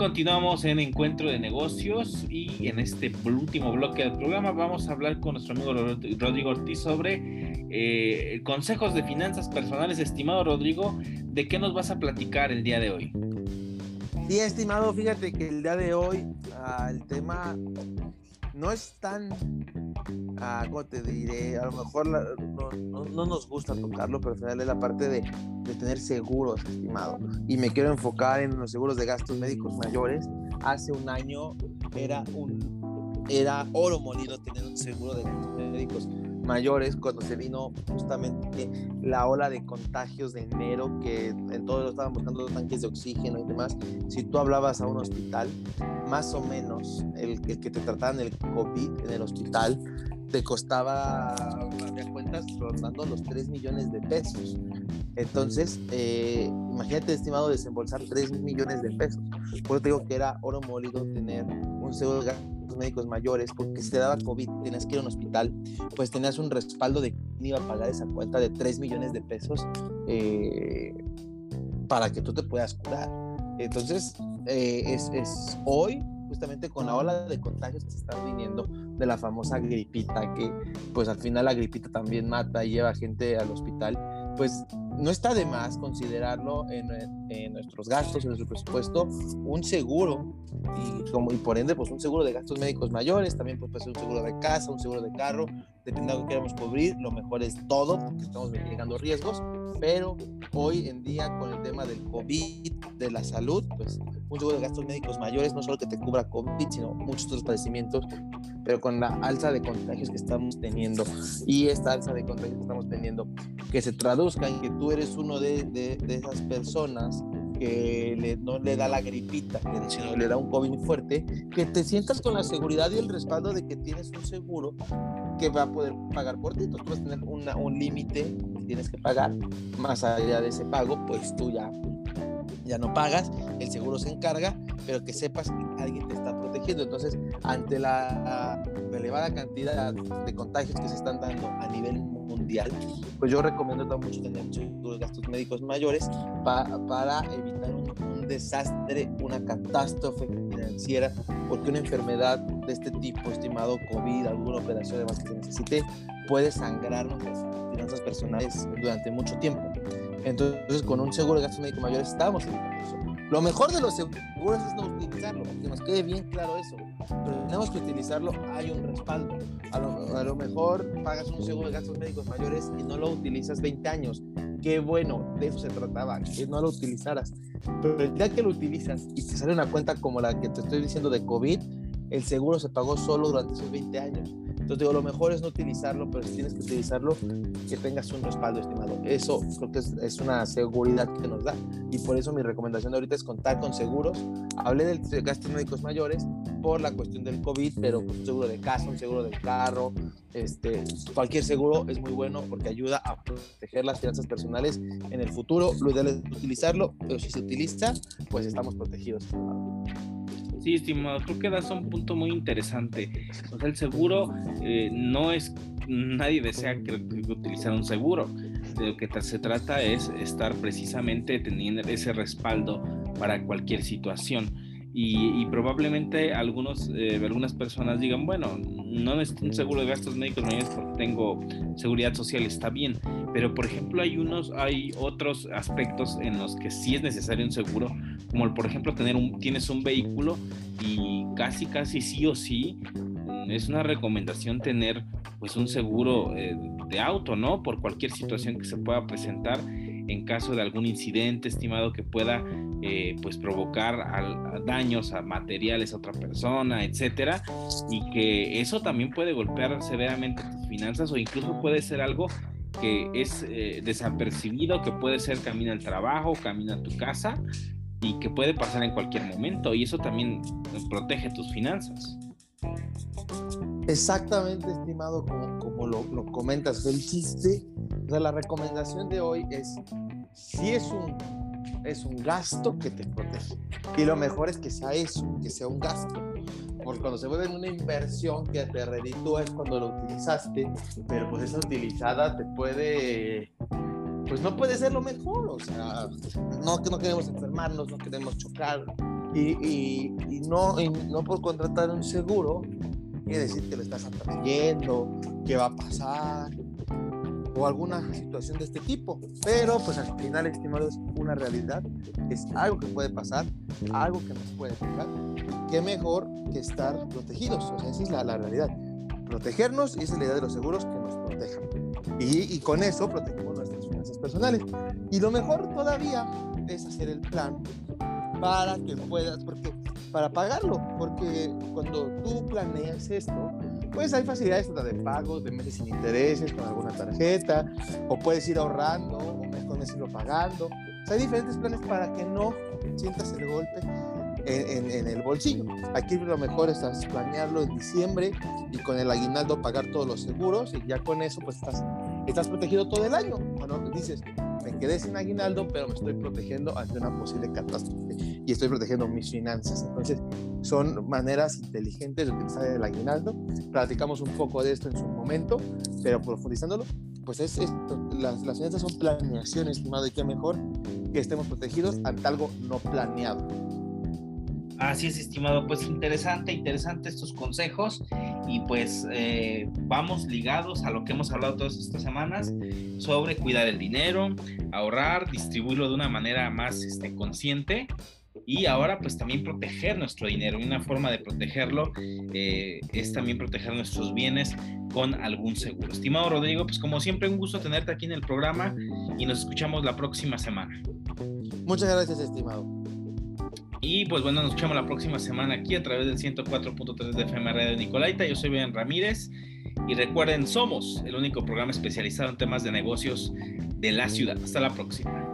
continuamos en Encuentro de Negocios y en este último bloque del programa vamos a hablar con nuestro amigo Rodrigo Ortiz sobre eh, consejos de finanzas personales. Estimado Rodrigo, ¿de qué nos vas a platicar el día de hoy? Sí, estimado, fíjate que el día de hoy ah, el tema no es tan, ah, ¿cómo te diré? A lo mejor no, nos gusta tocarlo, pero al final es la parte de, de, tener seguros, estimado. Y me quiero enfocar en los seguros de gastos médicos mayores. Hace un año era un era oro molido tener un seguro de gastos médicos mayores cuando se vino justamente la ola de contagios de enero que en todo lo estaban buscando tanques de oxígeno y demás. Si tú hablabas a un hospital, más o menos el, que te trataban el COVID en el hospital te costaba, había cuentas, rondando los 3 millones de pesos. Entonces, eh, imagínate, estimado, desembolsar 3 millones de pesos. Por eso te digo que era oro molido tener un seguro de médicos mayores, porque si te daba COVID, tenías que ir a un hospital, pues tenías un respaldo de quién iba a pagar esa cuenta de 3 millones de pesos eh, para que tú te puedas curar. Entonces, eh, es, es hoy justamente con la ola de contagios que se están viniendo de la famosa gripita, que pues al final la gripita también mata y lleva gente al hospital, pues no está de más considerarlo en, nuestros gastos, en nuestro presupuesto, un seguro y, como, y por ende, pues un seguro de gastos médicos mayores, también puede ser un seguro de casa, un seguro de carro, dependiendo de lo que queramos cubrir, lo mejor es todo, porque estamos mitigando riesgos, pero hoy en día con el tema del COVID, de la salud, pues un seguro de gastos médicos mayores, no solo que te cubra COVID, sino muchos otros padecimientos, pero con la alza de contagios que estamos teniendo y esta alza de contagios que estamos teniendo, que se traduzca en que tú eres uno de, de, esas personas que le, no le da la gripita, sino le da un COVID muy fuerte, que te sientas con la seguridad y el respaldo de que tienes un seguro que va a poder pagar por ti. Entonces tú vas a tener una, un límite que tienes que pagar. Más allá de ese pago, pues tú ya, ya no pagas, el seguro se encarga, pero que sepas que alguien te está protegiendo. Entonces, ante la, elevada cantidad de contagios que se están dando a nivel mundial, pues yo recomiendo mucho tener muchos gastos médicos mayores para evitar un, desastre, una catástrofe financiera, porque una enfermedad de este tipo, estimado COVID, alguna operación además que se necesite, puede sangrar nuestras finanzas personales durante mucho tiempo. Entonces, con un seguro de gastos médicos mayores estamos en eso. Lo mejor de los seguros es no utilizarlo, que nos quede bien claro eso. Pero tenemos que utilizarlo, hay un respaldo. A lo, a lo mejor pagas un seguro de gastos médicos mayores y no lo utilizas 20 años. Qué bueno, de eso se trataba, que no lo utilizaras. Pero ya que lo utilizas y te sale una cuenta como la que te estoy diciendo de COVID, el seguro se pagó solo durante esos 20 años. Entonces digo, lo mejor es no utilizarlo, pero si tienes que utilizarlo, que tengas un respaldo, estimado. Eso creo que es, una seguridad que nos da. Y por eso mi recomendación de ahorita es contar con seguros. Hablé de gastos médicos mayores por la cuestión del COVID, pero un seguro de casa, un seguro del carro, este, cualquier seguro es muy bueno porque ayuda a proteger las finanzas personales en el futuro. Lo ideal es utilizarlo, pero si se utiliza, pues estamos protegidos. Sí, estimado, creo que das un punto muy interesante. O sea, el seguro eh, no es, nadie desea que, utilizar un seguro. De lo que se trata es estar precisamente teniendo ese respaldo para cualquier situación. Y, probablemente algunos, eh, algunas personas digan, bueno, no necesito un seguro de gastos médicos porque tengo seguridad social, está bien, pero por ejemplo hay unos, hay otros aspectos en los que sí es necesario un seguro, como por ejemplo tener un, tienes un vehículo y casi, casi sí o sí mm, es una recomendación tener pues un seguro eh, de auto, ¿no? Por cualquier situación que se pueda presentar en caso de algún incidente estimado que pueda eh, pues provocar daños a materiales a otra persona, etcétera, y que eso también puede golpear severamente tus finanzas o incluso puede ser algo que es eh, desapercibido, que puede ser camino al trabajo, camino a tu casa y que puede pasar en cualquier momento y eso también protege tus finanzas. Exactamente, estimado, como, como lo, lo, comentas, el chiste, o sea, la recomendación de hoy es, si es un es un gasto que te protege. Y lo mejor es que sea eso, que sea un gasto. Porque cuando se vuelve una inversión que te reditúa es cuando lo utilizaste, pero pues esa utilizada te puede, pues no puede ser lo mejor. O sea, no, no queremos enfermarnos, no queremos chocar, Y, no, no por contratar un seguro quiere decir que le estás atrayendo, que va a pasar, o alguna situación de este tipo. Pero pues al final, estimado, es una realidad, es algo que puede pasar, algo que nos puede tocar. Qué mejor que estar protegidos, o sea, esa es la, la realidad. Protegernos y esa es la idea de los seguros que nos protejan. Y, y con eso protegemos personales. Y lo mejor todavía es hacer el plan para que puedas, porque para pagarlo, porque cuando tú planeas esto, pues hay facilidades de pago, de meses sin intereses, con alguna tarjeta, o puedes ir ahorrando, o mejor mes irlo pagando. hay diferentes planes para que no sientas el golpe en, en, el bolsillo. Aquí lo mejor es planearlo en diciembre y con el aguinaldo pagar todos los seguros y ya con eso pues estás, estás protegido todo el año. Bueno, dices, me quedé sin aguinaldo, pero me estoy protegiendo ante una posible catástrofe y estoy protegiendo mis finanzas. Entonces, son maneras inteligentes de utilizar el aguinaldo. Platicamos un poco de esto en su momento, pero profundizándolo, pues es esto. Las, las finanzas son planeaciones, estimado, y qué mejor que estemos protegidos ante algo no planeado. Así es, estimado. Pues interesante, interesante estos consejos y pues eh, vamos ligados a lo que hemos hablado todas estas semanas sobre cuidar el dinero, ahorrar, distribuirlo de una manera más este, consciente y ahora pues también proteger nuestro dinero. Una forma de protegerlo eh, es también proteger nuestros bienes con algún seguro. Estimado Rodrigo, pues como siempre un gusto tenerte aquí en el programa y nos escuchamos la próxima semana. Muchas gracias, estimado. Y pues bueno, nos escuchamos la próxima semana aquí a través del 104.3 de FM Radio Nicolaita. Yo soy Ben Ramírez y recuerden, somos el único programa especializado en temas de negocios de la ciudad. Hasta la próxima.